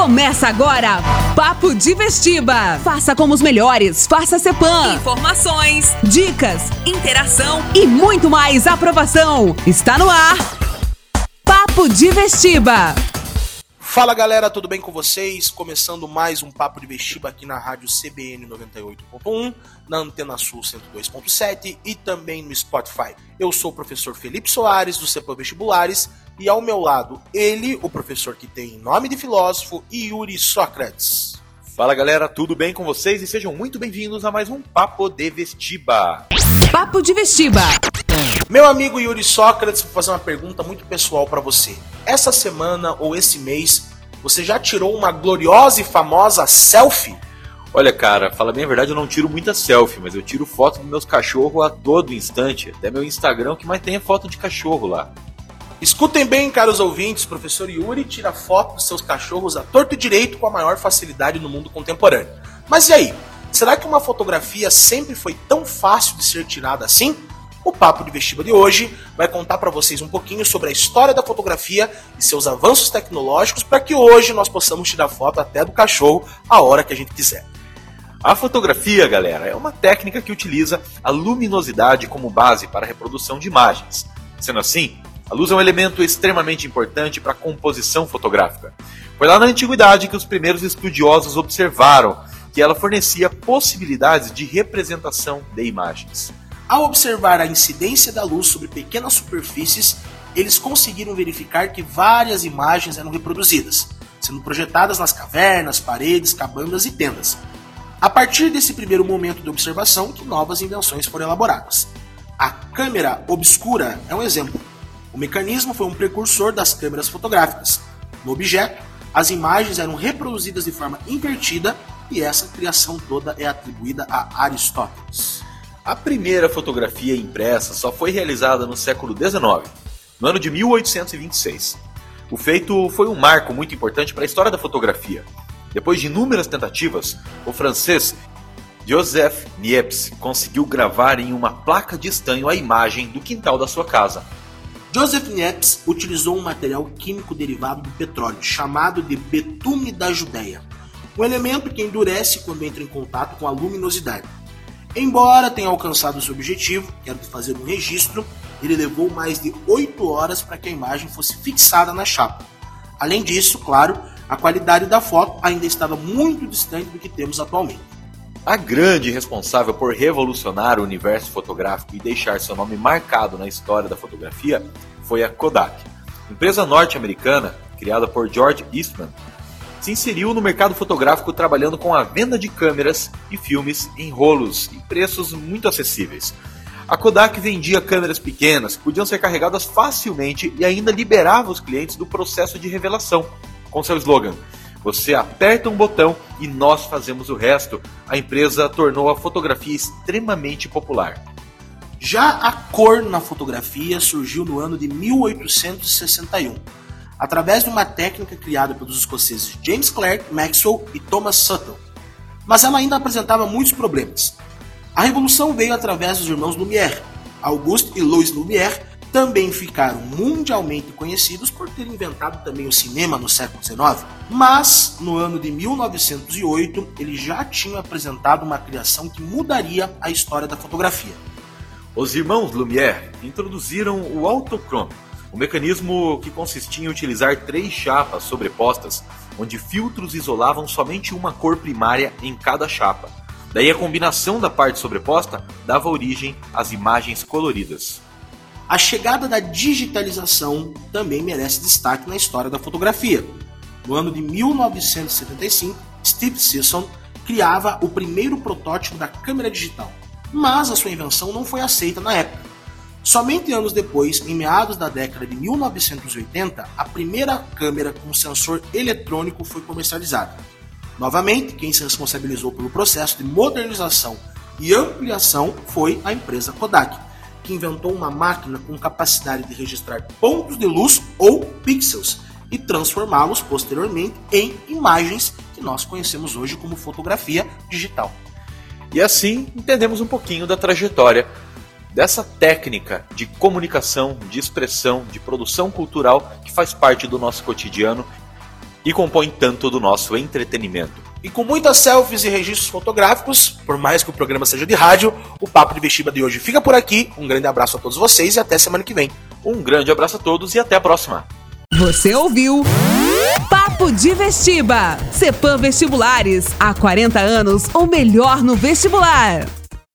Começa agora, Papo de Vestiba. Faça como os melhores, faça Cepan. Informações, Dicas interação. e muito mais aprovação. Está no ar, Papo de Vestiba. Fala galera, tudo bem com vocês? Começando mais um Papo de Vestiba aqui na rádio CBN 98.1, na Antena Sul 102.7 e também no Spotify. Eu sou o professor Felipe Soares, do CEPAM Vestibulares, e ao meu lado, ele, o professor que tem nome de filósofo, Yuri Sócrates. Fala galera, tudo bem com vocês? E sejam muito bem-vindos a mais um Papo de Vestiba. Papo de Vestiba. Meu amigo Yuri Sócrates, vou fazer uma pergunta muito pessoal para você. Essa semana ou esse mês, você já tirou uma gloriosa e famosa selfie? Olha, cara, fala bem a verdade, eu não tiro muita selfie, mas eu tiro foto dos meus cachorros a todo instante. Até meu Instagram que mais tem é foto de cachorro lá. Escutem bem, caros ouvintes, professor Yuri tira foto dos seus cachorros a torto e direito com a maior facilidade no mundo contemporâneo. Mas e aí? Será que uma fotografia sempre foi tão fácil de ser tirada assim? O Papo de Vestiba de hoje vai contar para vocês um pouquinho sobre a história da fotografia e seus avanços tecnológicos para que hoje nós possamos tirar foto até do cachorro a hora que a gente quiser. A fotografia, galera, é uma técnica que utiliza a luminosidade como base para a reprodução de imagens. Sendo assim, a luz é um elemento extremamente importante para a composição fotográfica. Foi lá na antiguidade que os primeiros estudiosos observaram que ela fornecia possibilidades de representação de imagens. Ao observar a incidência da luz sobre pequenas superfícies, eles conseguiram verificar que várias imagens eram reproduzidas, sendo projetadas nas cavernas, paredes, cabanas e tendas. A partir desse primeiro momento de observação, que novas invenções foram elaboradas. A câmera obscura é um exemplo. O mecanismo foi um precursor das câmeras fotográficas. No objeto, as imagens eram reproduzidas de forma invertida e essa criação toda é atribuída a Aristóteles. A primeira fotografia impressa só foi realizada no século XIX, no ano de 1826. O feito foi um marco muito importante para a história da fotografia. Depois de inúmeras tentativas, o francês Joseph Niepce conseguiu gravar em uma placa de estanho a imagem do quintal da sua casa. Joseph Niepce utilizou um material químico derivado do petróleo, chamado de betume da Judéia, um elemento que endurece quando entra em contato com a luminosidade. Embora tenha alcançado seu objetivo, que era de fazer um registro, ele levou mais de 8 horas para que a imagem fosse fixada na chapa. Além disso, claro, a qualidade da foto ainda estava muito distante do que temos atualmente. A grande responsável por revolucionar o universo fotográfico e deixar seu nome marcado na história da fotografia foi a Kodak, empresa norte-americana criada por George Eastman. Se inseriu no mercado fotográfico trabalhando com a venda de câmeras e filmes em rolos e preços muito acessíveis. A Kodak vendia câmeras pequenas que podiam ser carregadas facilmente e ainda liberava os clientes do processo de revelação, com seu slogan: Você aperta um botão e nós fazemos o resto. A empresa tornou a fotografia extremamente popular. Já a cor na fotografia surgiu no ano de 1861, através de uma técnica criada pelos escoceses James Clerk Maxwell e Thomas Sutton. Mas ela ainda apresentava muitos problemas. A revolução veio através dos irmãos Lumière. Auguste e Louis Lumière também ficaram mundialmente conhecidos por terem inventado também o cinema no século XIX. Mas, no ano de 1908, eles já tinham apresentado uma criação que mudaria a história da fotografia. Os irmãos Lumière introduziram o autochrome, um mecanismo que consistia em utilizar três chapas sobrepostas, onde filtros isolavam somente uma cor primária em cada chapa. Daí a combinação da parte sobreposta dava origem às imagens coloridas. A chegada da digitalização também merece destaque na história da fotografia. No ano de 1975, Steve Sisson criava o primeiro protótipo da câmera digital, mas a sua invenção não foi aceita na época. Somente anos depois, em meados da década de 1980, a primeira câmera com sensor eletrônico foi comercializada. Novamente, quem se responsabilizou pelo processo de modernização e ampliação foi a empresa Kodak, que inventou uma máquina com capacidade de registrar pontos de luz ou pixels e transformá-los posteriormente em imagens que nós conhecemos hoje como fotografia digital. E assim entendemos um pouquinho da trajetória dessa técnica de comunicação, de expressão, de produção cultural que faz parte do nosso cotidiano e compõem tanto do nosso entretenimento. E com muitas selfies e registros fotográficos, por mais que o programa seja de rádio, o Papo de Vestiba de hoje fica por aqui. Um grande abraço a todos vocês e até semana que vem. Um grande abraço a todos e até a próxima. Você ouviu Papo de Vestiba. Cepam Vestibulares. Há 40 anos, o melhor no vestibular.